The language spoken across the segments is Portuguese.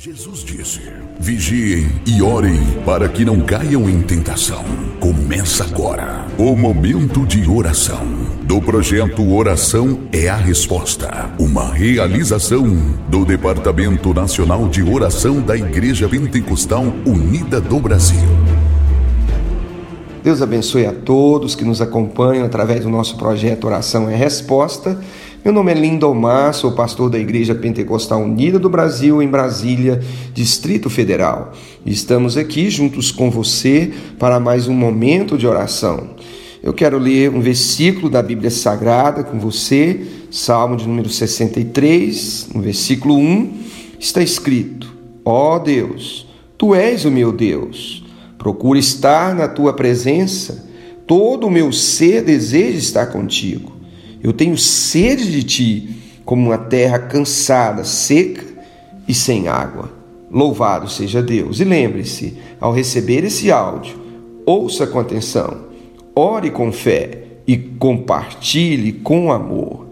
Jesus disse: Vigiem e orem para que não caiam em tentação. Começa agora o momento de oração do projeto Oração é a Resposta, uma realização do Departamento Nacional de Oração da Igreja Pentecostal Unida do Brasil. Deus abençoe a todos que nos acompanham através do nosso projeto Oração é Resposta. Meu nome é Lindomar, sou pastor da Igreja Pentecostal Unida do Brasil, em Brasília, Distrito Federal. Estamos aqui juntos com você para mais um momento de oração. Eu quero ler um versículo da Bíblia Sagrada com você, Salmo de número 63, no versículo 1, está escrito: Ó oh Deus, tu és o meu Deus, procuro estar na tua presença, todo o meu ser deseja estar contigo. Eu tenho sede de ti, como uma terra cansada, seca e sem água. Louvado seja Deus. E lembre-se, ao receber esse áudio, ouça com atenção, ore com fé e compartilhe com amor.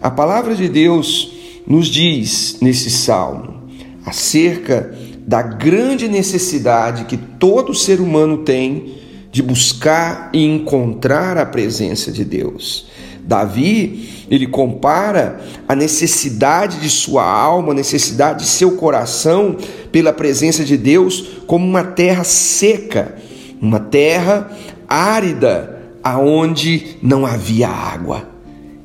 A palavra de Deus nos diz nesse salmo acerca da grande necessidade que todo ser humano tem de buscar e encontrar a presença de Deus. Davi, ele compara a necessidade de sua alma, a necessidade de seu coração pela presença de Deus como uma terra seca, uma terra árida, aonde não havia água.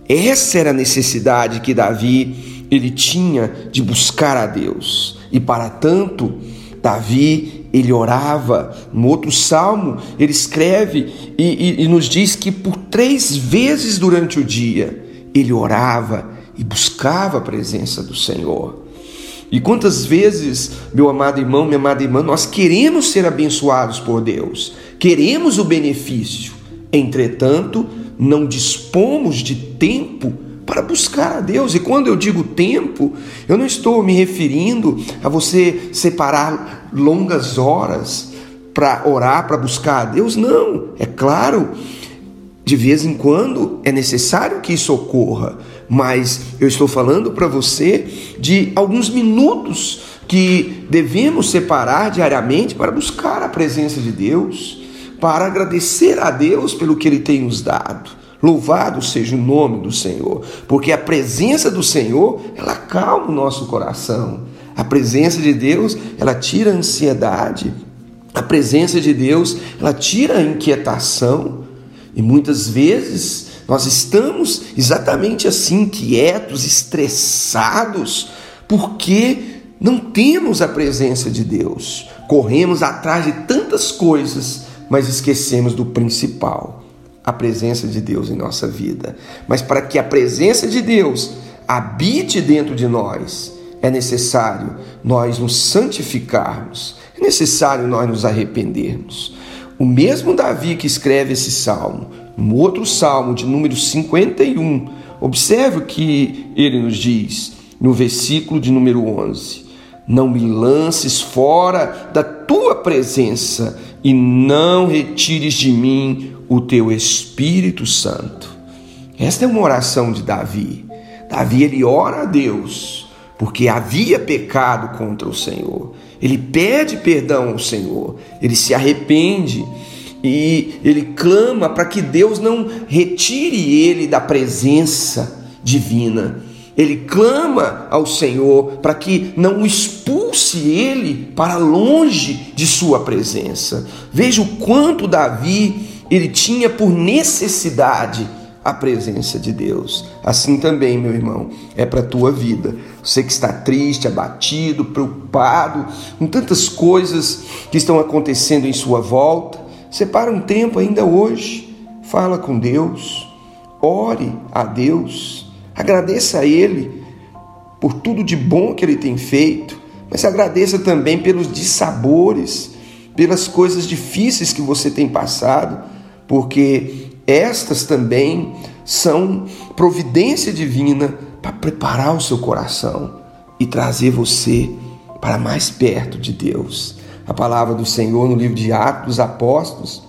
Essa era a necessidade que Davi ele tinha de buscar a Deus. E para tanto, Davi, ele orava. No outro salmo, ele escreve e, e, e nos diz que por três vezes durante o dia ele orava e buscava a presença do Senhor. E quantas vezes, meu amado irmão, minha amada irmã, nós queremos ser abençoados por Deus, queremos o benefício, entretanto, não dispomos de tempo para buscar a Deus. E quando eu digo tempo, eu não estou me referindo a você separar longas horas para orar, para buscar a Deus. Não, é claro, de vez em quando é necessário que isso ocorra, mas eu estou falando para você de alguns minutos que devemos separar diariamente para buscar a presença de Deus, para agradecer a Deus pelo que Ele tem nos dado. Louvado seja o nome do Senhor, porque a presença do Senhor, ela calma o nosso coração. A presença de Deus, ela tira a ansiedade. A presença de Deus, ela tira a inquietação. E muitas vezes nós estamos exatamente assim, quietos, estressados, porque não temos a presença de Deus. Corremos atrás de tantas coisas, mas esquecemos do principal a presença de Deus em nossa vida. Mas para que a presença de Deus habite dentro de nós, é necessário nós nos santificarmos, é necessário nós nos arrependermos. O mesmo Davi que escreve esse salmo, no outro salmo de número 51, observe o que ele nos diz no versículo de número 11: Não me lances fora da tua presença e não retires de mim o teu Espírito Santo. Esta é uma oração de Davi. Davi ele ora a Deus porque havia pecado contra o Senhor. Ele pede perdão ao Senhor, ele se arrepende e ele clama para que Deus não retire ele da presença divina. Ele clama ao Senhor para que não o expulse ele para longe de sua presença. Veja o quanto Davi ele tinha por necessidade a presença de Deus. Assim também, meu irmão, é para a tua vida. Você que está triste, abatido, preocupado com tantas coisas que estão acontecendo em sua volta, separa um tempo ainda hoje, fala com Deus, ore a Deus, agradeça a Ele por tudo de bom que Ele tem feito, mas agradeça também pelos dissabores, pelas coisas difíceis que você tem passado porque estas também são providência divina para preparar o seu coração e trazer você para mais perto de Deus. A palavra do Senhor no livro de Atos dos Apóstolos,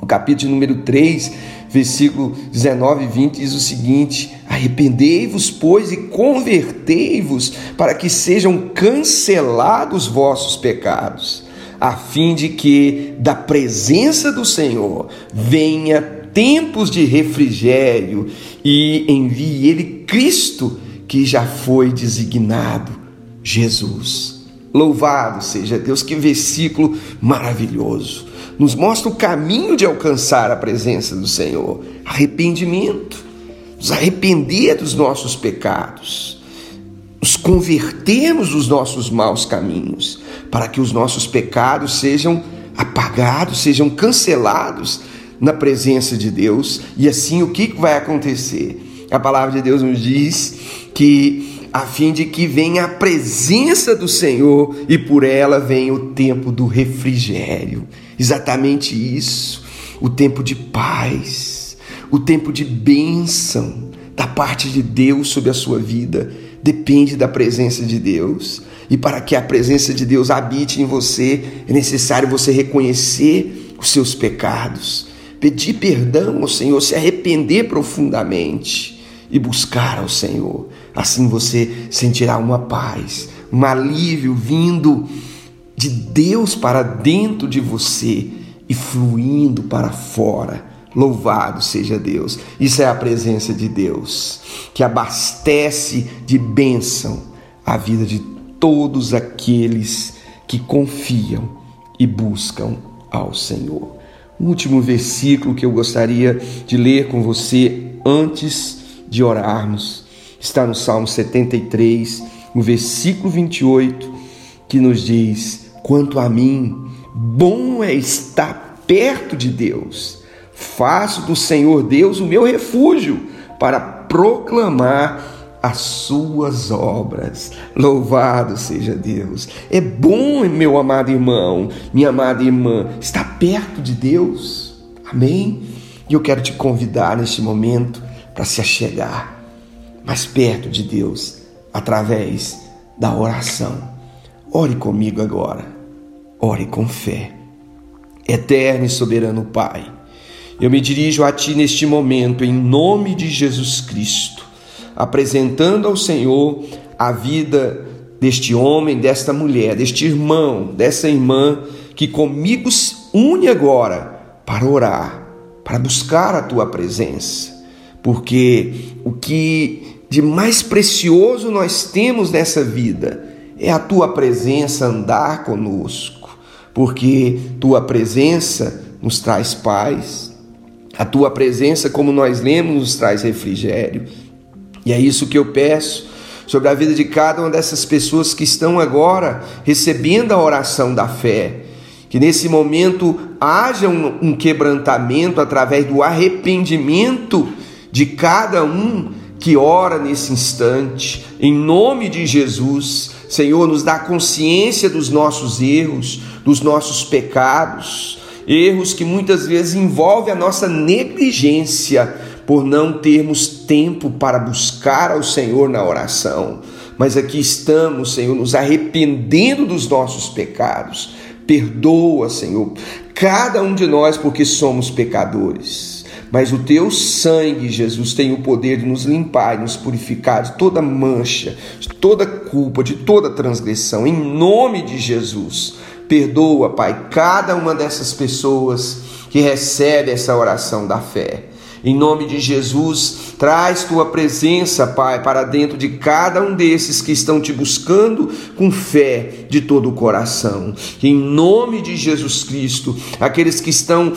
no capítulo número 3, versículo 19 e 20, diz o seguinte: Arrependei-vos, pois, e convertei-vos, para que sejam cancelados vossos pecados, a fim de que da presença do Senhor venha tempos de refrigério e envie Ele Cristo, que já foi designado, Jesus. Louvado seja Deus, que versículo maravilhoso. Nos mostra o caminho de alcançar a presença do Senhor: arrependimento nos arrepender dos nossos pecados, nos convertermos dos nossos maus caminhos, para que os nossos pecados sejam apagados, sejam cancelados na presença de Deus. E assim o que vai acontecer? A palavra de Deus nos diz que a fim de que venha a presença do Senhor e por ela venha o tempo do refrigério. Exatamente isso, o tempo de paz o tempo de bênção da parte de Deus sobre a sua vida depende da presença de Deus. E para que a presença de Deus habite em você, é necessário você reconhecer os seus pecados, pedir perdão ao Senhor, se arrepender profundamente e buscar ao Senhor. Assim você sentirá uma paz, um alívio vindo de Deus para dentro de você e fluindo para fora Louvado seja Deus. Isso é a presença de Deus, que abastece de bênção a vida de todos aqueles que confiam e buscam ao Senhor. O último versículo que eu gostaria de ler com você antes de orarmos está no Salmo 73, no versículo 28, que nos diz: Quanto a mim, bom é estar perto de Deus Faço do Senhor Deus o meu refúgio para proclamar as suas obras. Louvado seja Deus. É bom, meu amado irmão, minha amada irmã, estar perto de Deus. Amém? E eu quero te convidar neste momento para se achegar mais perto de Deus através da oração. Ore comigo agora. Ore com fé. Eterno e soberano Pai, eu me dirijo a Ti neste momento, em nome de Jesus Cristo, apresentando ao Senhor a vida deste homem, desta mulher, deste irmão, dessa irmã que comigo se une agora para orar, para buscar a Tua presença, porque o que de mais precioso nós temos nessa vida é a Tua presença andar conosco, porque Tua presença nos traz paz, a tua presença, como nós lemos, nos traz refrigério. E é isso que eu peço sobre a vida de cada uma dessas pessoas que estão agora recebendo a oração da fé. Que nesse momento haja um, um quebrantamento através do arrependimento de cada um que ora nesse instante, em nome de Jesus. Senhor, nos dá consciência dos nossos erros, dos nossos pecados erros que muitas vezes envolvem a nossa negligência por não termos tempo para buscar ao Senhor na oração. Mas aqui estamos, Senhor, nos arrependendo dos nossos pecados. Perdoa, Senhor, cada um de nós porque somos pecadores. Mas o teu sangue, Jesus, tem o poder de nos limpar e nos purificar de toda mancha, de toda culpa, de toda transgressão. Em nome de Jesus. Perdoa, Pai, cada uma dessas pessoas que recebe essa oração da fé. Em nome de Jesus, traz tua presença, Pai, para dentro de cada um desses que estão te buscando com fé de todo o coração. em nome de Jesus Cristo, aqueles que estão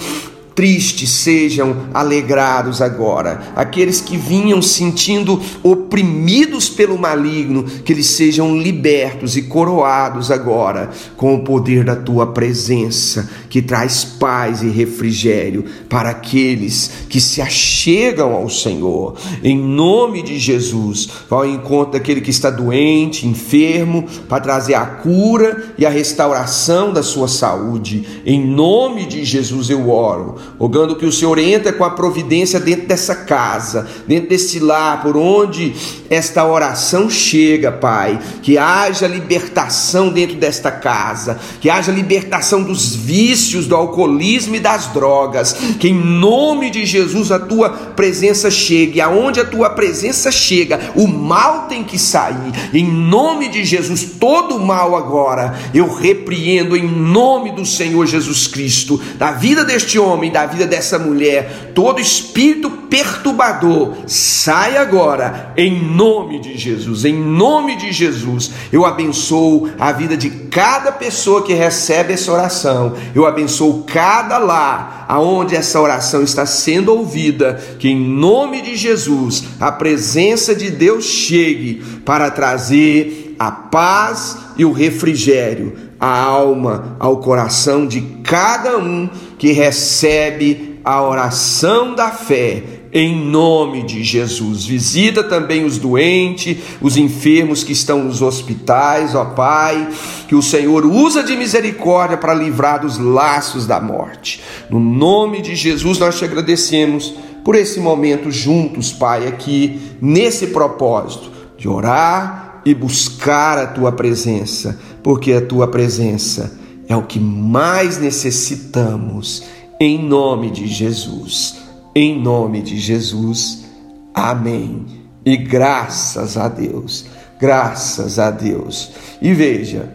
tristes sejam alegrados agora. Aqueles que vinham sentindo oprimidos pelo maligno, que eles sejam libertos e coroados agora com o poder da tua presença, que traz paz e refrigério para aqueles que se achegam ao Senhor. Em nome de Jesus, ao encontro daquele que está doente, enfermo, para trazer a cura e a restauração da sua saúde. Em nome de Jesus eu oro rogando que o Senhor entre com a providência dentro dessa casa, dentro desse lar, por onde esta oração chega, Pai. Que haja libertação dentro desta casa, que haja libertação dos vícios vícios, do alcoolismo e das drogas. Que em nome de Jesus a tua presença chegue. Aonde a tua presença chega, o mal tem que sair. Em nome de Jesus, todo mal agora eu repreendo em nome do Senhor Jesus Cristo, da vida deste homem, da vida dessa mulher, todo espírito perturbador, sai agora, em nome de Jesus, em nome de Jesus. Eu abençoo a vida de cada pessoa que recebe essa oração, eu abençoo cada lar aonde essa oração está sendo ouvida, que em nome de Jesus a presença de Deus chegue para trazer a paz e o refrigério à alma, ao coração de cada um que recebe a oração da fé em nome de Jesus. Visita também os doentes, os enfermos que estão nos hospitais, ó Pai, que o Senhor usa de misericórdia para livrar dos laços da morte. No nome de Jesus nós te agradecemos por esse momento juntos, Pai, aqui nesse propósito de orar e buscar a tua presença, porque a tua presença é o que mais necessitamos. Em nome de Jesus. Em nome de Jesus. Amém. E graças a Deus. Graças a Deus. E veja,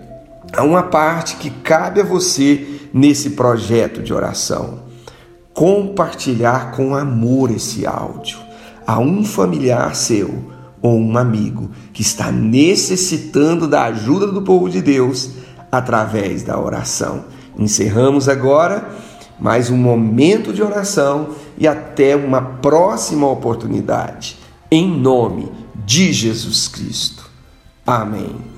há uma parte que cabe a você nesse projeto de oração. Compartilhar com amor esse áudio a um familiar seu ou um amigo que está necessitando da ajuda do povo de Deus através da oração. Encerramos agora mais um momento de oração e até uma próxima oportunidade. Em nome de Jesus Cristo. Amém.